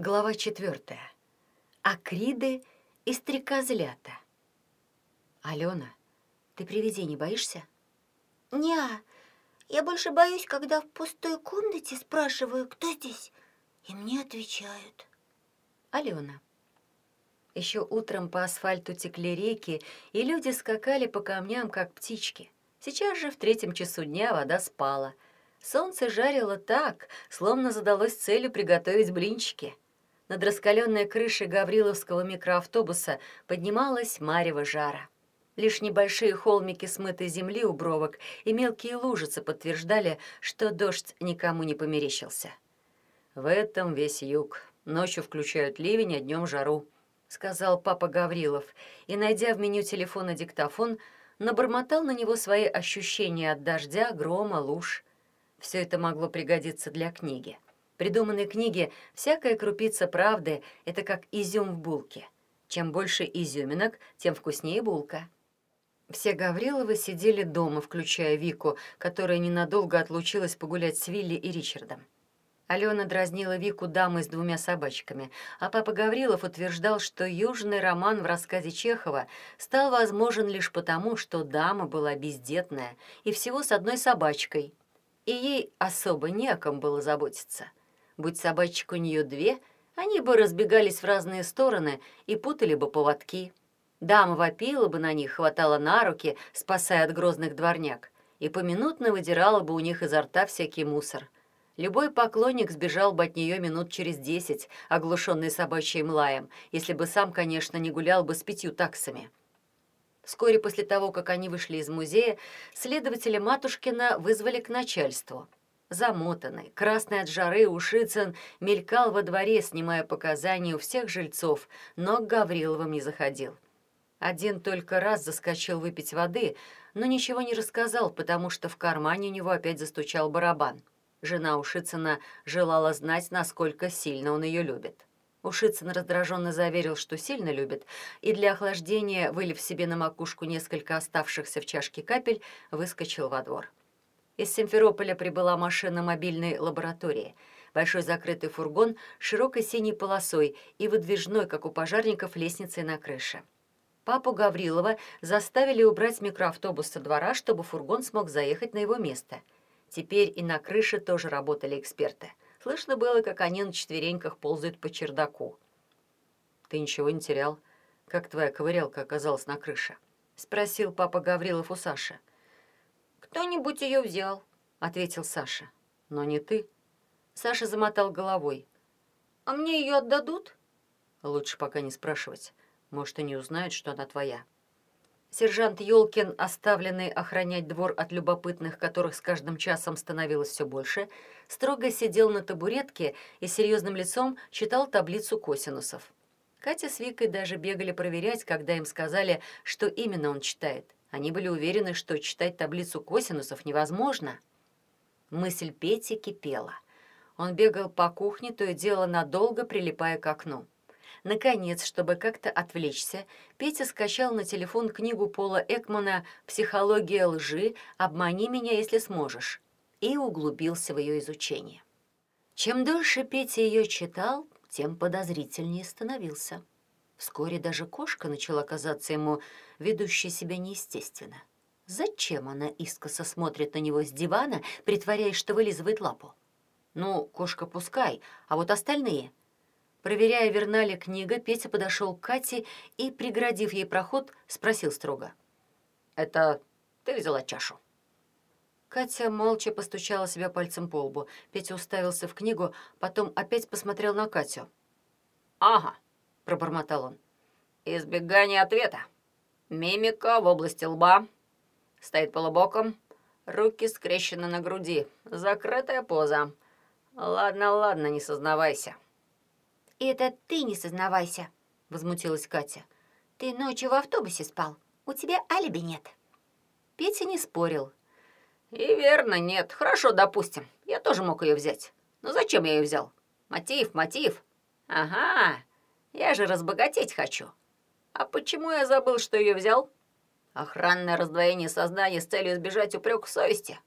Глава четвертая. Акриды и стрекозлята. Алена, ты привидений боишься? Неа, я больше боюсь, когда в пустой комнате спрашиваю, кто здесь, и мне отвечают. Алена. Еще утром по асфальту текли реки, и люди скакали по камням, как птички. Сейчас же в третьем часу дня вода спала. Солнце жарило так, словно задалось целью приготовить блинчики. Над раскаленной крышей Гавриловского микроавтобуса поднималась марево жара. Лишь небольшие холмики смытой земли у бровок и мелкие лужицы подтверждали, что дождь никому не померещился. «В этом весь юг. Ночью включают ливень, а днем жару», — сказал папа Гаврилов, и, найдя в меню телефона диктофон, набормотал на него свои ощущения от дождя, грома, луж. Все это могло пригодиться для книги придуманной книге всякая крупица правды — это как изюм в булке. Чем больше изюминок, тем вкуснее булка. Все Гавриловы сидели дома, включая Вику, которая ненадолго отлучилась погулять с Вилли и Ричардом. Алена дразнила Вику дамой с двумя собачками, а папа Гаврилов утверждал, что южный роман в рассказе Чехова стал возможен лишь потому, что дама была бездетная и всего с одной собачкой, и ей особо не о ком было заботиться. Будь собачек у нее две, они бы разбегались в разные стороны и путали бы поводки. Дама вопила бы на них, хватала на руки, спасая от грозных дворняк, и поминутно выдирала бы у них изо рта всякий мусор. Любой поклонник сбежал бы от нее минут через десять, оглушенный собачьим лаем, если бы сам, конечно, не гулял бы с пятью таксами. Вскоре после того, как они вышли из музея, следователя Матушкина вызвали к начальству. Замотанный, красный от жары, Ушицын мелькал во дворе, снимая показания у всех жильцов, но к Гавриловым не заходил. Один только раз заскочил выпить воды, но ничего не рассказал, потому что в кармане у него опять застучал барабан. Жена Ушицына желала знать, насколько сильно он ее любит. Ушицын раздраженно заверил, что сильно любит, и для охлаждения, вылив себе на макушку несколько оставшихся в чашке капель, выскочил во двор. Из Симферополя прибыла машина мобильной лаборатории. Большой закрытый фургон с широкой синей полосой и выдвижной, как у пожарников, лестницей на крыше. Папу Гаврилова заставили убрать микроавтобус со двора, чтобы фургон смог заехать на его место. Теперь и на крыше тоже работали эксперты. Слышно было, как они на четвереньках ползают по чердаку. «Ты ничего не терял? Как твоя ковырялка оказалась на крыше?» — спросил папа Гаврилов у Саши. «Кто-нибудь ее взял», — ответил Саша. «Но не ты». Саша замотал головой. «А мне ее отдадут?» «Лучше пока не спрашивать. Может, и не узнают, что она твоя». Сержант Ёлкин, оставленный охранять двор от любопытных, которых с каждым часом становилось все больше, строго сидел на табуретке и серьезным лицом читал таблицу косинусов. Катя с Викой даже бегали проверять, когда им сказали, что именно он читает. Они были уверены, что читать таблицу косинусов невозможно. Мысль Пети кипела. Он бегал по кухне, то и дело надолго прилипая к окну. Наконец, чтобы как-то отвлечься, Петя скачал на телефон книгу Пола Экмана «Психология лжи. Обмани меня, если сможешь» и углубился в ее изучение. Чем дольше Петя ее читал, тем подозрительнее становился. Вскоре даже кошка начала казаться ему ведущей себя неестественно. Зачем она искоса смотрит на него с дивана, притворяясь, что вылизывает лапу? Ну, кошка пускай, а вот остальные... Проверяя, верна ли книга, Петя подошел к Кате и, преградив ей проход, спросил строго. «Это ты взяла чашу?» Катя молча постучала себя пальцем по лбу. Петя уставился в книгу, потом опять посмотрел на Катю. «Ага», — пробормотал он. «Избегание ответа. Мимика в области лба. Стоит полубоком. Руки скрещены на груди. Закрытая поза. Ладно, ладно, не сознавайся». «Это ты не сознавайся», — возмутилась Катя. «Ты ночью в автобусе спал. У тебя алиби нет». Петя не спорил. «И верно, нет. Хорошо, допустим. Я тоже мог ее взять. Но зачем я ее взял? Мотив, мотив. Ага, я же разбогатеть хочу. А почему я забыл, что ее взял? Охранное раздвоение сознания с целью избежать упрек совести.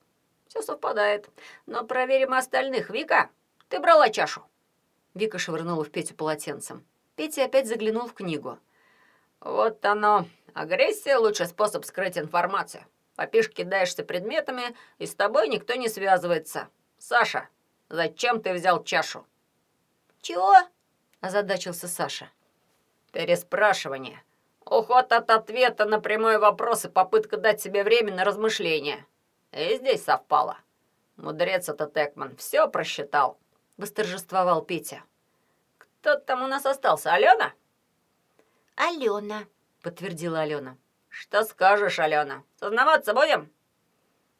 Все совпадает. Но проверим остальных. Вика, ты брала чашу? Вика швырнула в Петю полотенцем. Петя опять заглянул в книгу. «Вот оно. Агрессия — лучший способ скрыть информацию. Попишь, кидаешься предметами, и с тобой никто не связывается. Саша, зачем ты взял чашу?» «Чего?» — озадачился Саша. «Переспрашивание. Уход от ответа на прямой вопрос и попытка дать себе время на размышления. И здесь совпало. Мудрец этот Экман все просчитал», — восторжествовал Петя. «Кто там у нас остался? Алена?» «Алена», — подтвердила Алена. «Что скажешь, Алена? Сознаваться будем?»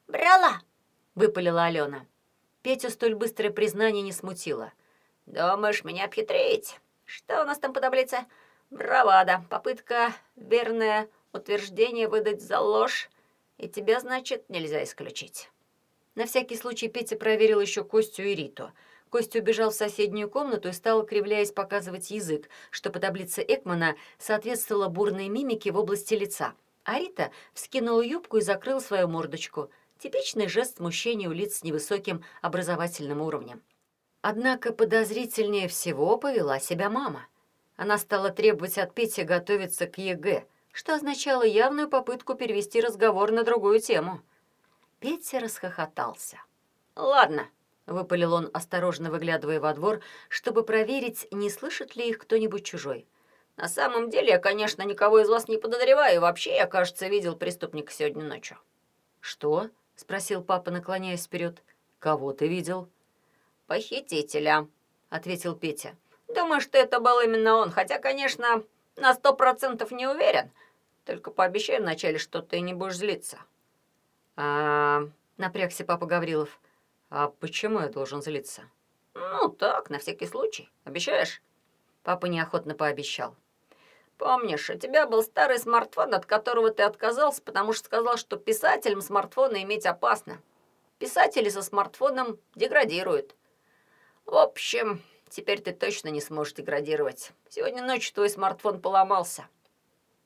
«Брала», — выпалила Алена. Петю столь быстрое признание не смутило. «Думаешь меня обхитрить? Что у нас там по таблице?» «Бравада, попытка, верное утверждение выдать за ложь, и тебя, значит, нельзя исключить». На всякий случай Петя проверил еще Костю и Риту. Костя убежал в соседнюю комнату и стал, кривляясь, показывать язык, что по таблице Экмана соответствовало бурной мимике в области лица. А Рита вскинула юбку и закрыла свою мордочку. Типичный жест смущения у лиц с невысоким образовательным уровнем. Однако подозрительнее всего повела себя мама. Она стала требовать от Пети готовиться к ЕГЭ, что означало явную попытку перевести разговор на другую тему. Петя расхохотался. «Ладно», — выпалил он, осторожно выглядывая во двор, чтобы проверить, не слышит ли их кто-нибудь чужой. «На самом деле я, конечно, никого из вас не подозреваю, вообще я, кажется, видел преступника сегодня ночью». «Что?» — спросил папа, наклоняясь вперед. «Кого ты видел?» «Похитителя», — ответил Петя. Думаю, что это был именно он, хотя, конечно, на сто процентов не уверен. Только пообещай вначале, что ты не будешь злиться. А, напрягся папа Гаврилов. А почему я должен злиться? Ну, так, на всякий случай. Обещаешь? Папа неохотно пообещал. Помнишь, у тебя был старый смартфон, от которого ты отказался, потому что сказал, что писателям смартфоны иметь опасно. Писатели со смартфоном деградируют. В общем, Теперь ты точно не сможешь деградировать. Сегодня ночью твой смартфон поломался».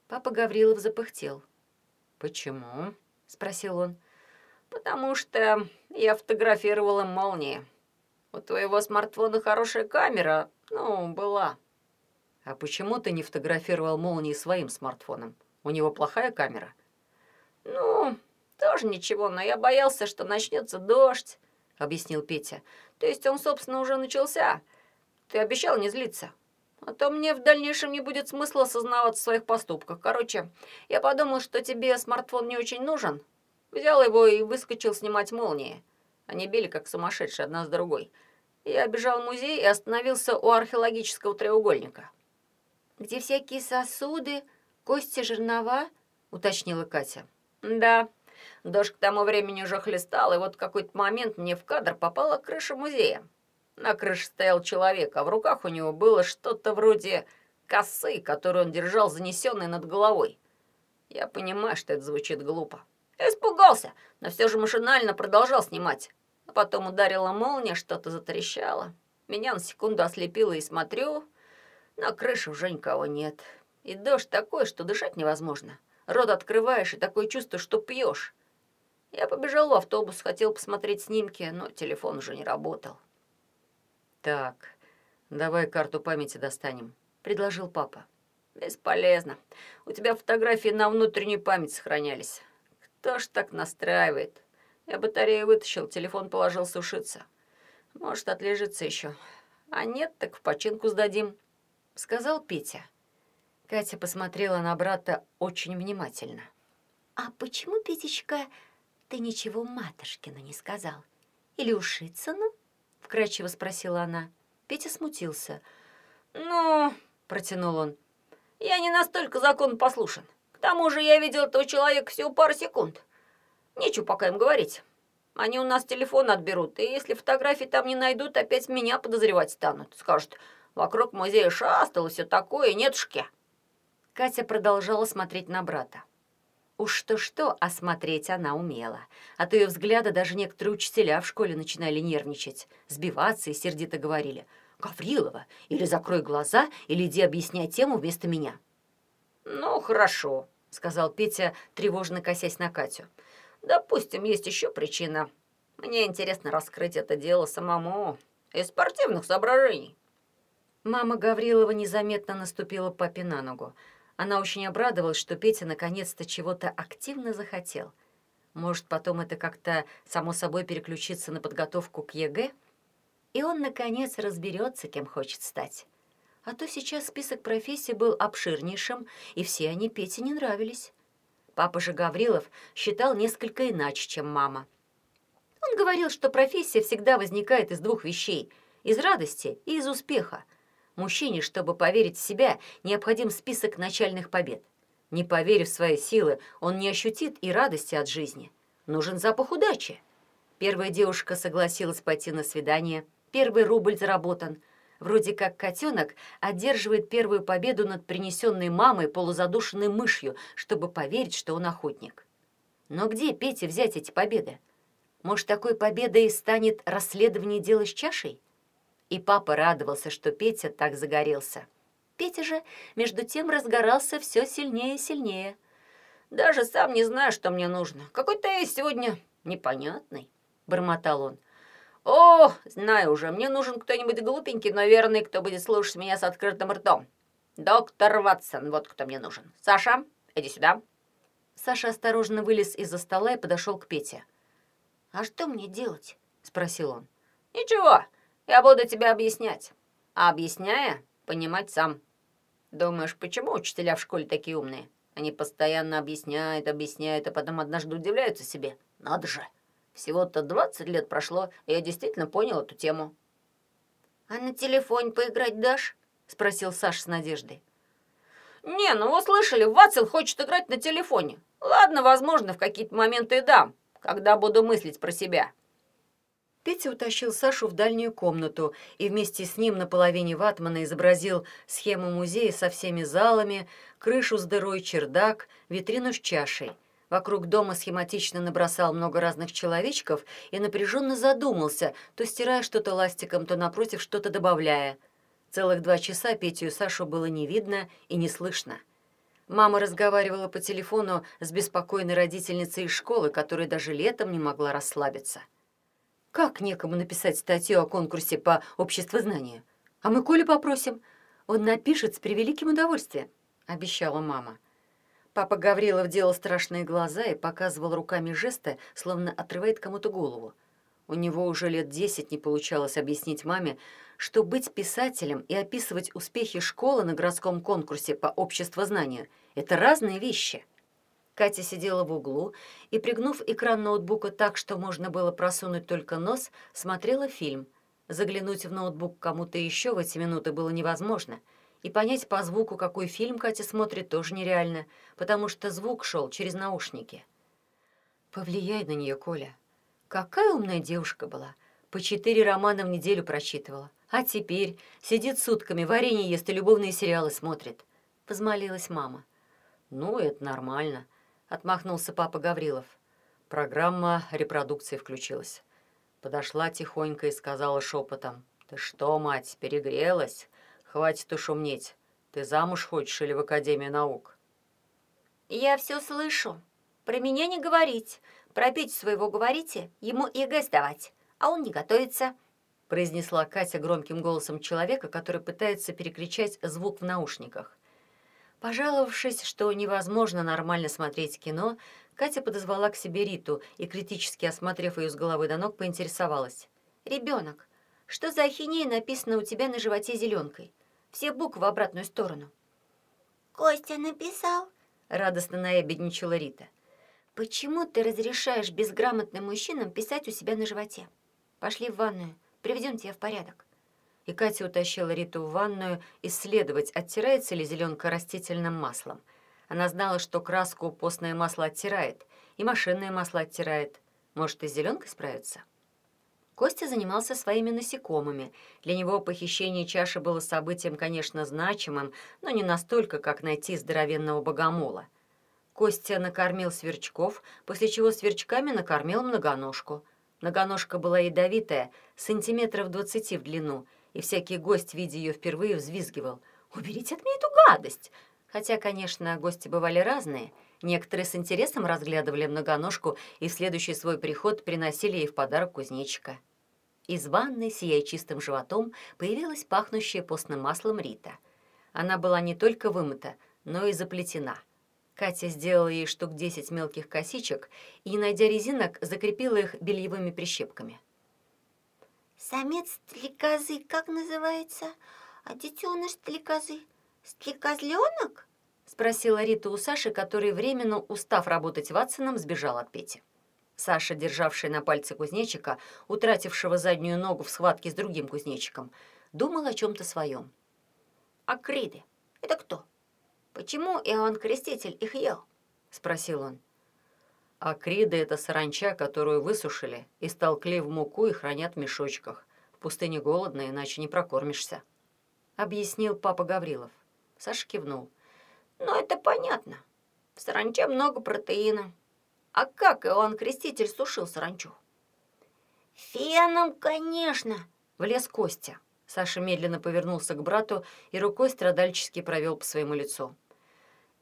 Папа Гаврилов запыхтел. «Почему?» — спросил он. «Потому что я фотографировала молнии. У твоего смартфона хорошая камера, ну, была». «А почему ты не фотографировал молнии своим смартфоном? У него плохая камера?» «Ну, тоже ничего, но я боялся, что начнется дождь», — объяснил Петя. «То есть он, собственно, уже начался». Ты обещал не злиться. А то мне в дальнейшем не будет смысла осознаваться в своих поступках. Короче, я подумал, что тебе смартфон не очень нужен. Взял его и выскочил снимать молнии. Они били как сумасшедшие одна с другой. Я обежал музей и остановился у археологического треугольника. «Где всякие сосуды, кости, жернова?» — уточнила Катя. «Да. Дождь к тому времени уже хлестал, и вот в какой-то момент мне в кадр попала крыша музея. На крыше стоял человек, а в руках у него было что-то вроде косы, которую он держал занесенной над головой. Я понимаю, что это звучит глупо. Испугался, но все же машинально продолжал снимать. А потом ударила молния, что-то затрещало. Меня на секунду ослепило и смотрю, на крыше уже никого нет. И дождь такой, что дышать невозможно. Рот открываешь, и такое чувство, что пьешь. Я побежал в автобус, хотел посмотреть снимки, но телефон уже не работал. «Так, давай карту памяти достанем», — предложил папа. «Бесполезно. У тебя фотографии на внутреннюю память сохранялись. Кто ж так настраивает? Я батарею вытащил, телефон положил сушиться. Может, отлежится еще. А нет, так в починку сдадим», — сказал Петя. Катя посмотрела на брата очень внимательно. «А почему, Петечка, ты ничего Матушкину не сказал? Или Ушицыну?» вкрадчиво спросила она. Петя смутился. «Ну...» — протянул он. «Я не настолько закон послушен. К тому же я видел этого человека всего пару секунд. Нечего пока им говорить. Они у нас телефон отберут, и если фотографии там не найдут, опять меня подозревать станут. Скажут, вокруг музея шастало все такое, нетушки». Катя продолжала смотреть на брата. Уж что-что, осмотреть она умела. От ее взгляда даже некоторые учителя в школе начинали нервничать, сбиваться и сердито говорили «Гаврилова, или закрой глаза, или иди объясняй тему вместо меня». «Ну, хорошо», — сказал Петя, тревожно косясь на Катю. «Допустим, есть еще причина. Мне интересно раскрыть это дело самому из спортивных соображений». Мама Гаврилова незаметно наступила папе на ногу. Она очень обрадовалась, что Петя наконец-то чего-то активно захотел. Может, потом это как-то само собой переключится на подготовку к ЕГЭ? И он, наконец, разберется, кем хочет стать. А то сейчас список профессий был обширнейшим, и все они Пете не нравились. Папа же Гаврилов считал несколько иначе, чем мама. Он говорил, что профессия всегда возникает из двух вещей – из радости и из успеха. Мужчине, чтобы поверить в себя, необходим список начальных побед. Не поверив в свои силы, он не ощутит и радости от жизни. Нужен запах удачи. Первая девушка согласилась пойти на свидание. Первый рубль заработан. Вроде как котенок одерживает первую победу над принесенной мамой полузадушенной мышью, чтобы поверить, что он охотник. Но где Пете взять эти победы? Может, такой победой станет расследование дела с чашей? И папа радовался, что Петя так загорелся. Петя же, между тем, разгорался все сильнее и сильнее. «Даже сам не знаю, что мне нужно. Какой-то я сегодня непонятный», — бормотал он. «О, знаю уже, мне нужен кто-нибудь глупенький, но верный, кто будет слушать меня с открытым ртом. Доктор Ватсон, вот кто мне нужен. Саша, иди сюда». Саша осторожно вылез из-за стола и подошел к Пете. «А что мне делать?» — спросил он. «Ничего, я буду тебе объяснять. А объясняя, понимать сам. Думаешь, почему учителя в школе такие умные? Они постоянно объясняют, объясняют, а потом однажды удивляются себе. Надо же, всего-то 20 лет прошло, и я действительно понял эту тему. «А на телефоне поиграть дашь?» — спросил Саш с надеждой. «Не, ну вы слышали, Ватсел хочет играть на телефоне. Ладно, возможно, в какие-то моменты и дам, когда буду мыслить про себя». Петя утащил Сашу в дальнюю комнату и вместе с ним на половине ватмана изобразил схему музея со всеми залами, крышу с дырой, чердак, витрину с чашей. Вокруг дома схематично набросал много разных человечков и напряженно задумался, то стирая что-то ластиком, то напротив что-то добавляя. Целых два часа Петю и Сашу было не видно и не слышно. Мама разговаривала по телефону с беспокойной родительницей из школы, которая даже летом не могла расслабиться. Как некому написать статью о конкурсе по обществознанию? А мы Колю попросим. Он напишет с превеликим удовольствием, обещала мама. Папа Гаврилов делал страшные глаза и показывал руками жесты, словно отрывает кому-то голову. У него уже лет десять не получалось объяснить маме, что быть писателем и описывать успехи школы на городском конкурсе по обществознанию — это разные вещи. Катя сидела в углу и, пригнув экран ноутбука так, что можно было просунуть только нос, смотрела фильм. Заглянуть в ноутбук кому-то еще в эти минуты было невозможно. И понять по звуку, какой фильм Катя смотрит, тоже нереально, потому что звук шел через наушники. «Повлияй на нее, Коля. Какая умная девушка была. По четыре романа в неделю прочитывала. А теперь сидит сутками, варенье ест и любовные сериалы смотрит», — возмолилась мама. «Ну, это нормально», — отмахнулся папа Гаврилов. Программа репродукции включилась. Подошла тихонько и сказала шепотом. «Ты что, мать, перегрелась? Хватит уж умнеть. Ты замуж хочешь или в Академию наук?» «Я все слышу. Про меня не говорить. Про Петю своего говорите, ему ЕГЭ сдавать, а он не готовится», произнесла Катя громким голосом человека, который пытается перекричать звук в наушниках. Пожаловавшись, что невозможно нормально смотреть кино, Катя подозвала к себе Риту и, критически осмотрев ее с головы до ног, поинтересовалась. «Ребенок, что за ахинея написано у тебя на животе зеленкой? Все буквы в обратную сторону». «Костя написал», — радостно наябедничала Рита. «Почему ты разрешаешь безграмотным мужчинам писать у себя на животе? Пошли в ванную, приведем тебя в порядок» и Катя утащила Риту в ванную исследовать, оттирается ли зеленка растительным маслом. Она знала, что краску постное масло оттирает, и машинное масло оттирает. Может, и с зеленкой справится? Костя занимался своими насекомыми. Для него похищение чаши было событием, конечно, значимым, но не настолько, как найти здоровенного богомола. Костя накормил сверчков, после чего сверчками накормил многоножку. Многоножка была ядовитая, сантиметров двадцати в длину, и всякий гость, видя ее впервые, взвизгивал. «Уберите от меня эту гадость!» Хотя, конечно, гости бывали разные. Некоторые с интересом разглядывали многоножку и в следующий свой приход приносили ей в подарок кузнечика. Из ванной, сияя чистым животом, появилась пахнущая постным маслом Рита. Она была не только вымыта, но и заплетена. Катя сделала ей штук десять мелких косичек и, найдя резинок, закрепила их бельевыми прищепками. Самец стрекозы как называется? А детеныш стрекозы? Стрекозленок? Спросила Рита у Саши, который, временно устав работать Ватсоном, сбежал от Пети. Саша, державший на пальце кузнечика, утратившего заднюю ногу в схватке с другим кузнечиком, думал о чем-то своем. «Акриды — это кто? Почему Иоанн Креститель их ел?» — спросил он. Акриды — это саранча, которую высушили, и истолкли в муку и хранят в мешочках. В пустыне голодно, иначе не прокормишься. Объяснил папа Гаврилов. Саша кивнул. «Ну, это понятно. В саранче много протеина. А как Иоанн Креститель сушил саранчу?» «Феном, конечно!» — влез Костя. Саша медленно повернулся к брату и рукой страдальчески провел по своему лицу.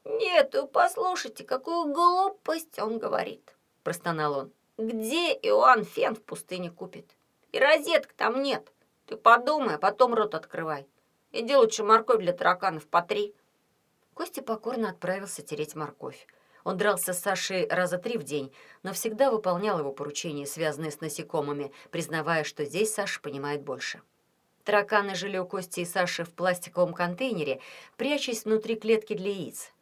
«Нет, послушайте, какую глупость он говорит!» – простонал он. «Где Иоанн фен в пустыне купит? И розеток там нет. Ты подумай, а потом рот открывай. Иди лучше морковь для тараканов потри». Костя покорно отправился тереть морковь. Он дрался с Сашей раза три в день, но всегда выполнял его поручения, связанные с насекомыми, признавая, что здесь Саша понимает больше. Тараканы жили у Кости и Саши в пластиковом контейнере, прячась внутри клетки для яиц.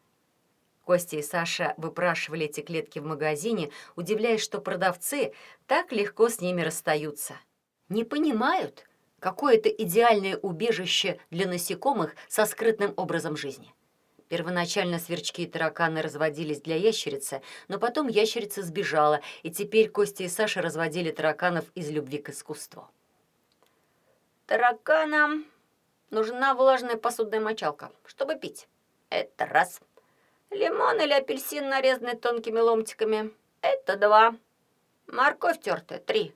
Костя и Саша выпрашивали эти клетки в магазине, удивляясь, что продавцы так легко с ними расстаются. Не понимают, какое это идеальное убежище для насекомых со скрытным образом жизни. Первоначально сверчки и тараканы разводились для ящерицы, но потом ящерица сбежала, и теперь Костя и Саша разводили тараканов из любви к искусству. «Тараканам нужна влажная посудная мочалка, чтобы пить. Это раз. Лимон или апельсин, нарезанный тонкими ломтиками. Это два. Морковь тертая. Три.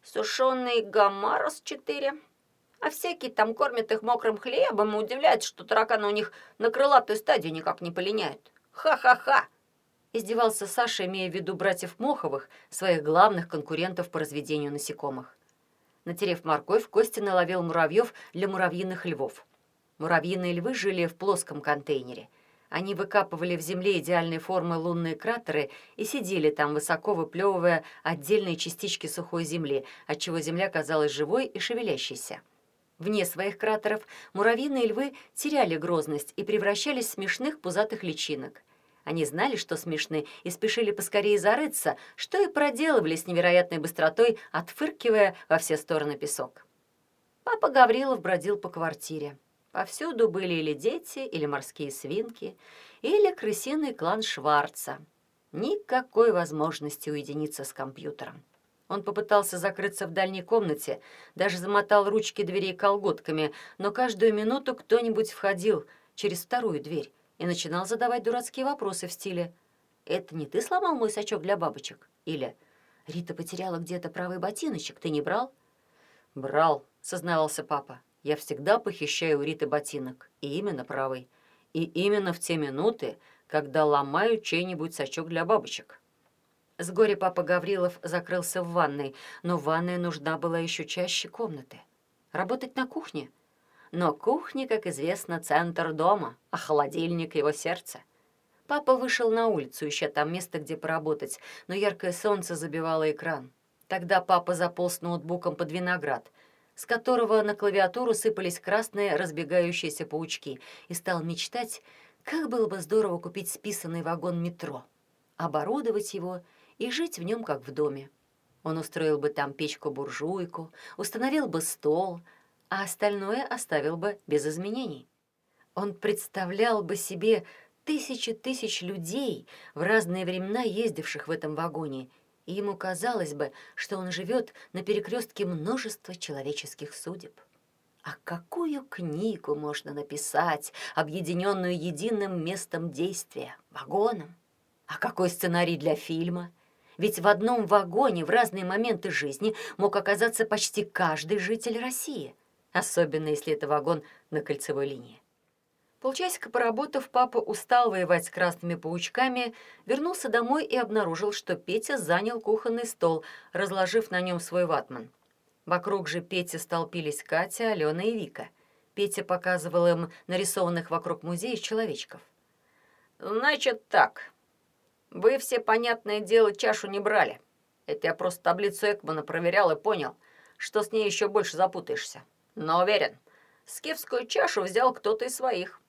Сушеный гамарос. Четыре. А всякие там кормят их мокрым хлебом и удивляются, что тараканы у них на крылатую стадию никак не полиняют. Ха-ха-ха! Издевался Саша, имея в виду братьев Моховых, своих главных конкурентов по разведению насекомых. Натерев морковь, Костя наловил муравьев для муравьиных львов. Муравьиные львы жили в плоском контейнере – они выкапывали в земле идеальной формы лунные кратеры и сидели там, высоко выплевывая отдельные частички сухой земли, отчего земля казалась живой и шевелящейся. Вне своих кратеров муравьиные львы теряли грозность и превращались в смешных пузатых личинок. Они знали, что смешны, и спешили поскорее зарыться, что и проделывали с невероятной быстротой, отфыркивая во все стороны песок. Папа Гаврилов бродил по квартире. Повсюду были или дети, или морские свинки, или крысиный клан Шварца. Никакой возможности уединиться с компьютером. Он попытался закрыться в дальней комнате, даже замотал ручки дверей колготками, но каждую минуту кто-нибудь входил через вторую дверь и начинал задавать дурацкие вопросы в стиле «Это не ты сломал мой сачок для бабочек?» или «Рита потеряла где-то правый ботиночек, ты не брал?» «Брал», — сознавался папа. Я всегда похищаю у Риты ботинок, и именно правый. И именно в те минуты, когда ломаю чей-нибудь сачок для бабочек. С горя папа Гаврилов закрылся в ванной, но ванная нужна была еще чаще комнаты. Работать на кухне. Но кухня, как известно, центр дома, а холодильник — его сердце. Папа вышел на улицу, ища там место, где поработать, но яркое солнце забивало экран. Тогда папа заполз ноутбуком под виноград — с которого на клавиатуру сыпались красные разбегающиеся паучки, и стал мечтать, как было бы здорово купить списанный вагон метро, оборудовать его и жить в нем, как в доме. Он устроил бы там печку-буржуйку, установил бы стол, а остальное оставил бы без изменений. Он представлял бы себе тысячи тысяч людей в разные времена ездивших в этом вагоне и ему казалось бы, что он живет на перекрестке множества человеческих судеб. А какую книгу можно написать, объединенную единым местом действия, вагоном? А какой сценарий для фильма? Ведь в одном вагоне в разные моменты жизни мог оказаться почти каждый житель России, особенно если это вагон на кольцевой линии. Полчасика поработав, папа устал воевать с красными паучками, вернулся домой и обнаружил, что Петя занял кухонный стол, разложив на нем свой ватман. Вокруг же Пети столпились Катя, Алена и Вика. Петя показывал им нарисованных вокруг музея человечков. «Значит так. Вы все, понятное дело, чашу не брали. Это я просто таблицу Экмана проверял и понял, что с ней еще больше запутаешься. Но уверен, скифскую чашу взял кто-то из своих.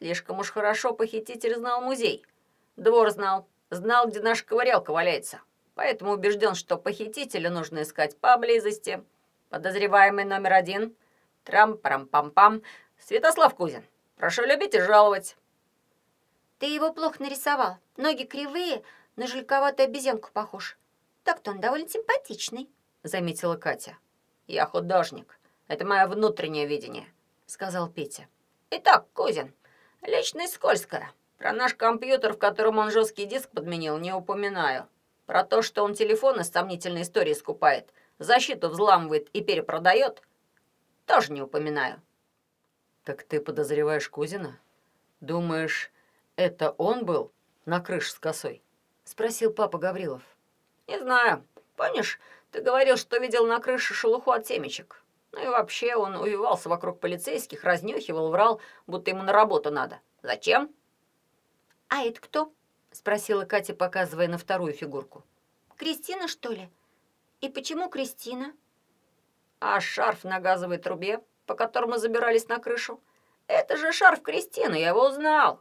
Слишком уж хорошо похититель знал музей. Двор знал, знал, где наша ковырялка валяется. Поэтому убежден, что похитителя нужно искать поблизости. Подозреваемый номер один. Трам-парам-пам-пам. Святослав Кузин. Прошу любить и жаловать. Ты его плохо нарисовал. Ноги кривые, на жильковатую обезьянку похож. Так-то он довольно симпатичный, заметила Катя. Я художник. Это мое внутреннее видение, сказал Петя. Итак, Кузин, личность скользкая. Про наш компьютер, в котором он жесткий диск подменил, не упоминаю. Про то, что он телефоны с сомнительной историей скупает, защиту взламывает и перепродает, тоже не упоминаю. Так ты подозреваешь Кузина? Думаешь, это он был на крыше с косой? Спросил папа Гаврилов. Не знаю. Помнишь, ты говорил, что видел на крыше шелуху от семечек? Ну и вообще он увивался вокруг полицейских, разнюхивал, врал, будто ему на работу надо. Зачем? А это кто? Спросила Катя, показывая на вторую фигурку. Кристина, что ли? И почему Кристина? А шарф на газовой трубе, по которому забирались на крышу? Это же шарф Кристины, я его узнал.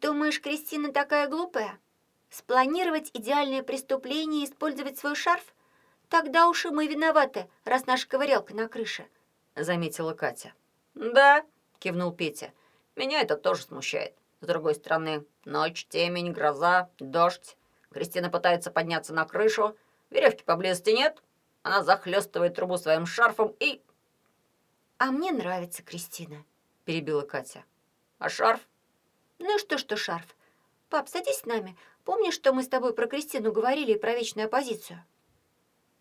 Думаешь, Кристина такая глупая? Спланировать идеальное преступление и использовать свой шарф? Тогда уж и мы виноваты, раз наша ковырялка на крыше», — заметила Катя. «Да», — кивнул Петя. «Меня это тоже смущает. С другой стороны, ночь, темень, гроза, дождь. Кристина пытается подняться на крышу. Веревки поблизости нет. Она захлестывает трубу своим шарфом и...» «А мне нравится Кристина», — перебила Катя. «А шарф?» «Ну что, что шарф? Пап, садись с нами. Помнишь, что мы с тобой про Кристину говорили и про вечную оппозицию?»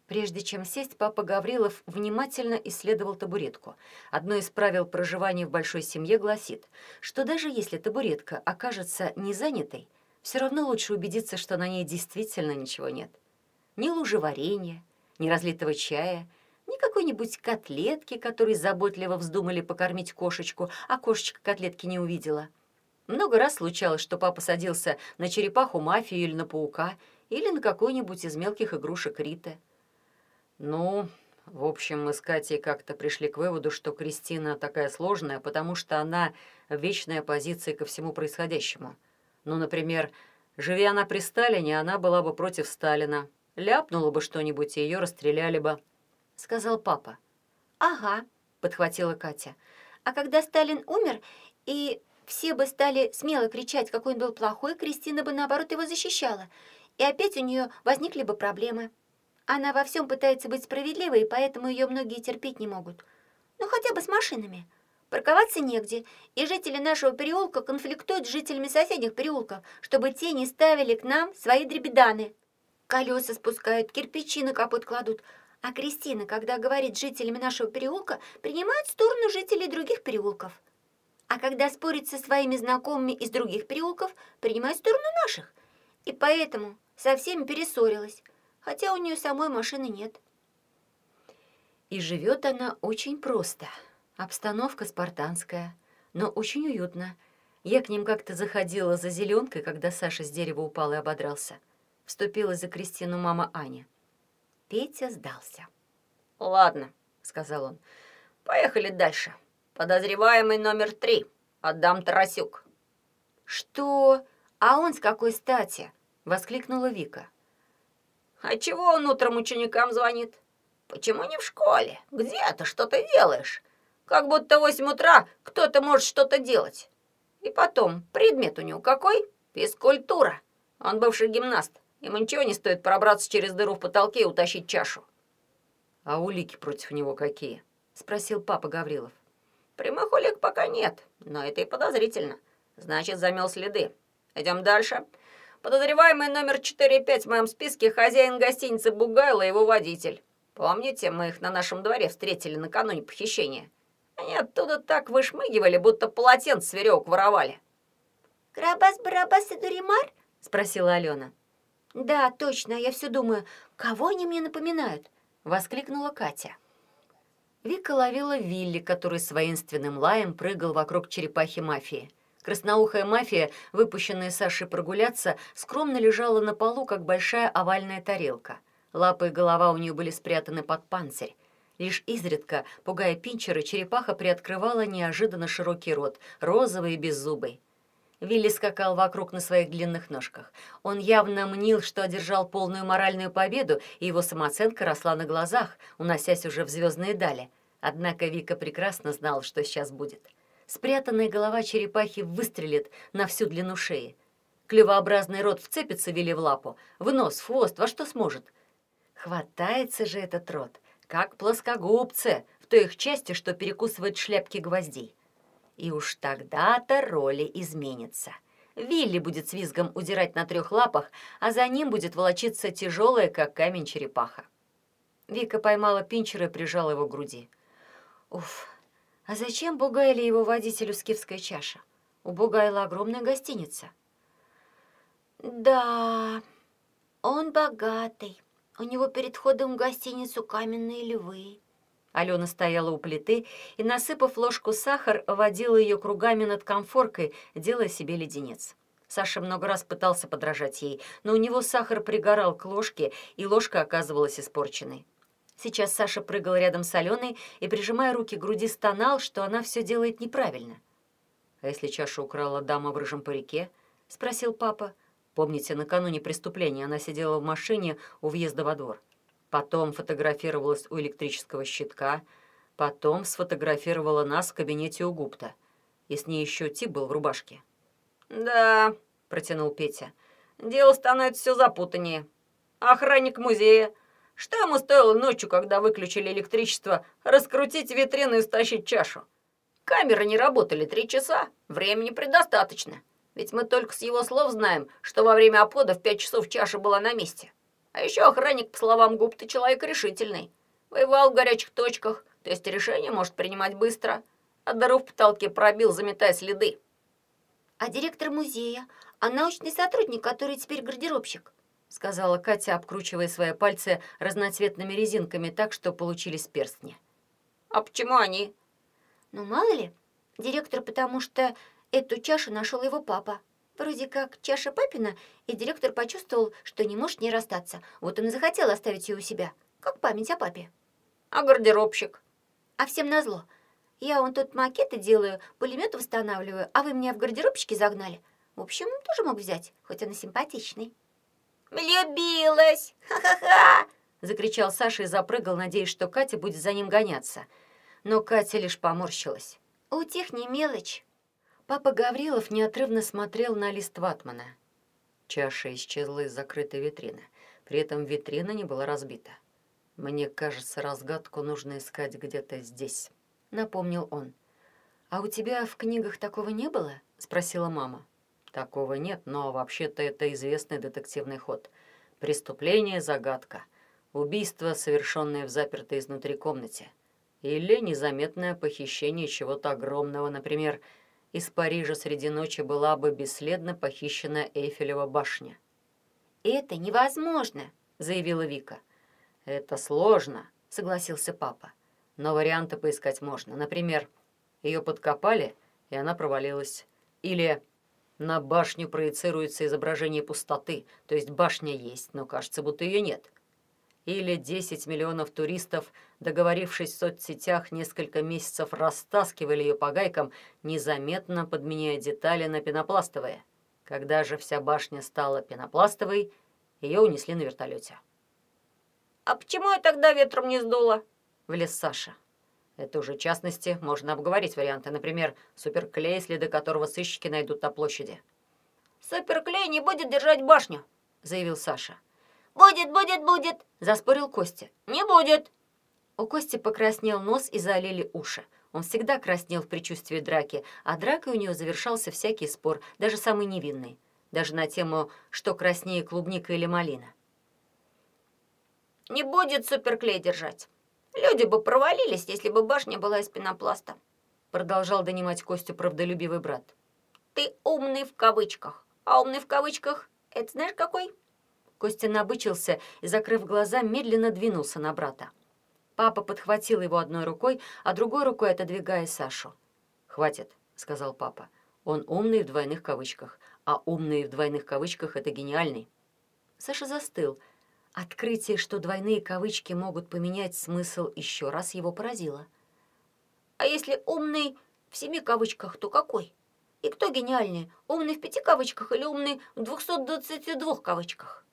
Прежде чем сесть, папа Гаврилов внимательно исследовал табуретку. Одно из правил проживания в большой семье гласит, что даже если табуретка окажется не занятой, все равно лучше убедиться, что на ней действительно ничего нет. Ни лужи варенья, ни разлитого чая, ни какой-нибудь котлетки, которой заботливо вздумали покормить кошечку, а кошечка котлетки не увидела. Много раз случалось, что папа садился на черепаху мафию или на паука, или на какой-нибудь из мелких игрушек Риты. Ну, в общем, мы с Катей как-то пришли к выводу, что Кристина такая сложная, потому что она в вечной оппозиции ко всему происходящему. Ну, например, живи она при Сталине, она была бы против Сталина. Ляпнула бы что-нибудь, и ее расстреляли бы, — сказал папа. «Ага», — подхватила Катя. «А когда Сталин умер, и все бы стали смело кричать, какой он был плохой, Кристина бы, наоборот, его защищала, и опять у нее возникли бы проблемы». Она во всем пытается быть справедливой, и поэтому ее многие терпеть не могут. Ну, хотя бы с машинами. Парковаться негде, и жители нашего переулка конфликтуют с жителями соседних переулков, чтобы те не ставили к нам свои дребеданы. Колеса спускают, кирпичи на капот кладут. А Кристина, когда говорит с жителями нашего переулка, принимает сторону жителей других переулков. А когда спорит со своими знакомыми из других переулков, принимает сторону наших. И поэтому со всеми перессорилась хотя у нее самой машины нет. И живет она очень просто. Обстановка спартанская, но очень уютно. Я к ним как-то заходила за зеленкой, когда Саша с дерева упал и ободрался. Вступилась за Кристину мама Аня. Петя сдался. «Ладно», — сказал он, — «поехали дальше. Подозреваемый номер три. Адам Тарасюк». «Что? А он с какой стати?» — воскликнула Вика. А чего он утром ученикам звонит? Почему не в школе? Где ты? Что ты делаешь? Как будто в восемь утра кто-то может что-то делать. И потом, предмет у него какой? Физкультура. Он бывший гимнаст. Ему ничего не стоит пробраться через дыру в потолке и утащить чашу. А улики против него какие? Спросил папа Гаврилов. Прямых улик пока нет, но это и подозрительно. Значит, замел следы. Идем дальше. Подозреваемый номер 4-5 в моем списке хозяин гостиницы Бугайло и его водитель. Помните, мы их на нашем дворе встретили накануне похищения? Они оттуда так вышмыгивали, будто полотенце с веревок воровали. «Карабас-барабас и Дуримар?» — спросила Алена. «Да, точно, я все думаю, кого они мне напоминают?» — воскликнула Катя. Вика ловила Вилли, который с воинственным лаем прыгал вокруг черепахи мафии. Красноухая мафия, выпущенная Сашей прогуляться, скромно лежала на полу, как большая овальная тарелка. Лапы и голова у нее были спрятаны под панцирь. Лишь изредка, пугая пинчера, черепаха приоткрывала неожиданно широкий рот, розовый и беззубый. Вилли скакал вокруг на своих длинных ножках. Он явно мнил, что одержал полную моральную победу, и его самооценка росла на глазах, уносясь уже в звездные дали. Однако Вика прекрасно знал, что сейчас будет. Спрятанная голова черепахи выстрелит на всю длину шеи. Клювообразный рот вцепится Вилли в лапу, в нос, в хвост, во что сможет. Хватается же этот рот, как плоскогубцы, в той их части, что перекусывает шляпки гвоздей. И уж тогда-то роли изменятся. Вилли будет с визгом удирать на трех лапах, а за ним будет волочиться тяжелая, как камень, черепаха. Вика поймала Пинчера и прижала его к груди. Уф, а зачем Бугайле его водителю скифская чаша? У Бугайла огромная гостиница. Да, он богатый. У него перед входом в гостиницу каменные львы. Алена стояла у плиты и, насыпав ложку сахар, водила ее кругами над комфоркой, делая себе леденец. Саша много раз пытался подражать ей, но у него сахар пригорал к ложке, и ложка оказывалась испорченной. Сейчас Саша прыгал рядом с Аленой и, прижимая руки к груди, стонал, что она все делает неправильно. «А если чашу украла дама в рыжем парике?» — спросил папа. Помните, накануне преступления она сидела в машине у въезда во двор. Потом фотографировалась у электрического щитка, потом сфотографировала нас в кабинете у Гупта. И с ней еще тип был в рубашке. «Да», — протянул Петя, — «дело становится все запутаннее. Охранник музея. Что ему стоило ночью, когда выключили электричество, раскрутить витрину и стащить чашу? Камеры не работали три часа, времени предостаточно. Ведь мы только с его слов знаем, что во время обхода в пять часов чаша была на месте. А еще охранник, по словам Гупты, человек решительный. Воевал в горячих точках, то есть решение может принимать быстро. А дыру в потолке пробил, заметая следы. А директор музея, а научный сотрудник, который теперь гардеробщик? Сказала Катя, обкручивая свои пальцы разноцветными резинками так, что получились перстни. А почему они? Ну, мало ли. Директор, потому что эту чашу нашел его папа. Вроде как чаша папина, и директор почувствовал, что не может не расстаться. Вот он и захотел оставить ее у себя, как память о папе. А гардеробщик? А всем назло. Я вон тут макеты делаю, пулемет восстанавливаю, а вы меня в гардеробщике загнали. В общем, тоже мог взять, хоть он и симпатичный. «Влюбилась! Ха-ха-ха!» Закричал Саша и запрыгал, надеясь, что Катя будет за ним гоняться. Но Катя лишь поморщилась. У тех не мелочь. Папа Гаврилов неотрывно смотрел на лист ватмана. Чаша исчезла из закрытой витрины. При этом витрина не была разбита. «Мне кажется, разгадку нужно искать где-то здесь», — напомнил он. «А у тебя в книгах такого не было?» — спросила мама. «Такого нет, но вообще-то это известный детективный ход. Преступление — загадка. Убийство, совершенное в запертой изнутри комнате. Или незаметное похищение чего-то огромного, например, — из Парижа среди ночи была бы бесследно похищена Эйфелева башня. «Это невозможно», — заявила Вика. «Это сложно», — согласился папа. «Но варианты поискать можно. Например, ее подкопали, и она провалилась. Или на башню проецируется изображение пустоты, то есть башня есть, но кажется, будто ее нет. Или 10 миллионов туристов, договорившись в соцсетях, несколько месяцев растаскивали ее по гайкам, незаметно подменяя детали на пенопластовые. Когда же вся башня стала пенопластовой, ее унесли на вертолете. «А почему я тогда ветром не сдуло?» — влез Саша. Это уже частности, можно обговорить варианты. Например, суперклей, следы которого сыщики найдут на площади. «Суперклей не будет держать башню», — заявил Саша. «Будет, будет, будет!» — заспорил Костя. «Не будет!» У Кости покраснел нос и залили уши. Он всегда краснел в предчувствии драки, а дракой у него завершался всякий спор, даже самый невинный. Даже на тему «что краснее, клубника или малина?». «Не будет суперклей держать. Люди бы провалились, если бы башня была из пенопласта», продолжал донимать Костю правдолюбивый брат. «Ты умный в кавычках. А умный в кавычках — это знаешь какой?» Костя набычился и, закрыв глаза, медленно двинулся на брата. Папа подхватил его одной рукой, а другой рукой отодвигая Сашу. «Хватит», — сказал папа. «Он умный в двойных кавычках, а умный в двойных кавычках — это гениальный». Саша застыл. Открытие, что двойные кавычки могут поменять смысл, еще раз его поразило. «А если умный в семи кавычках, то какой? И кто гениальнее, умный в пяти кавычках или умный в двухсот двадцати двух кавычках?»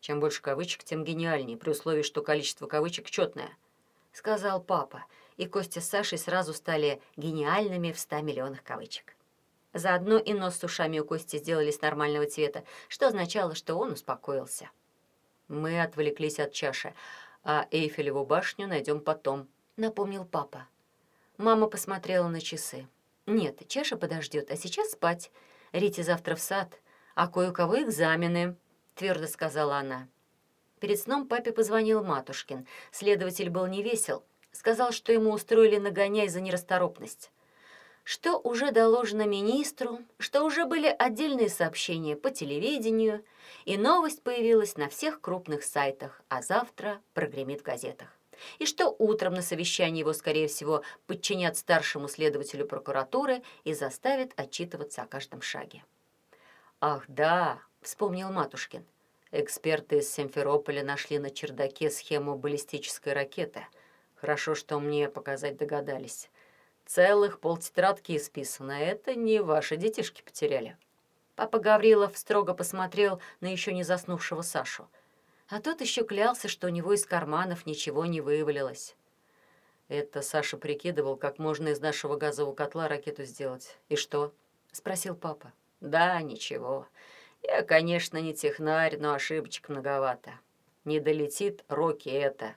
Чем больше кавычек, тем гениальнее, при условии, что количество кавычек четное», — сказал папа, и Костя с Сашей сразу стали гениальными в ста миллионах кавычек. Заодно и нос с ушами у Кости сделались нормального цвета, что означало, что он успокоился. «Мы отвлеклись от чаши, а Эйфелеву башню найдем потом», — напомнил папа. Мама посмотрела на часы. «Нет, чаша подождет, а сейчас спать. Рите завтра в сад, а кое у кого экзамены», твердо сказала она. Перед сном папе позвонил Матушкин. Следователь был невесел. Сказал, что ему устроили нагоняй за нерасторопность. Что уже доложено министру, что уже были отдельные сообщения по телевидению, и новость появилась на всех крупных сайтах, а завтра прогремит в газетах. И что утром на совещании его, скорее всего, подчинят старшему следователю прокуратуры и заставят отчитываться о каждом шаге. «Ах, да!» — вспомнил Матушкин. Эксперты из Симферополя нашли на чердаке схему баллистической ракеты. Хорошо, что мне показать догадались. Целых полтетрадки исписано. Это не ваши детишки потеряли. Папа Гаврилов строго посмотрел на еще не заснувшего Сашу. А тот еще клялся, что у него из карманов ничего не вывалилось. Это Саша прикидывал, как можно из нашего газового котла ракету сделать. И что? — спросил папа. Да, ничего. Я, конечно, не технарь, но ошибочек многовато. Не долетит Роки это.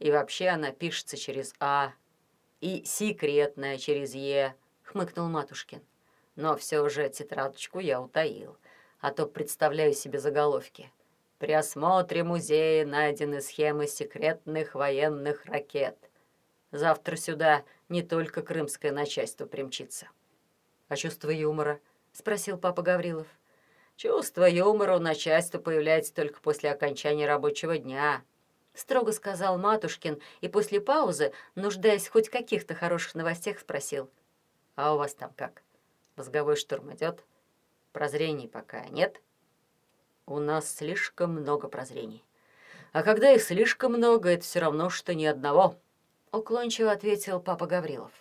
И вообще она пишется через А. И секретная через Е, хмыкнул Матушкин. Но все же тетрадочку я утаил, а то представляю себе заголовки. При осмотре музея найдены схемы секретных военных ракет. Завтра сюда не только крымское начальство примчится. «А чувство юмора?» — спросил папа Гаврилов. Чувство юмора у начальства появляется только после окончания рабочего дня», — строго сказал Матушкин и после паузы, нуждаясь в хоть каких-то хороших новостях, спросил. «А у вас там как? Мозговой штурм идет? Прозрений пока нет?» «У нас слишком много прозрений. А когда их слишком много, это все равно, что ни одного», — уклончиво ответил папа Гаврилов.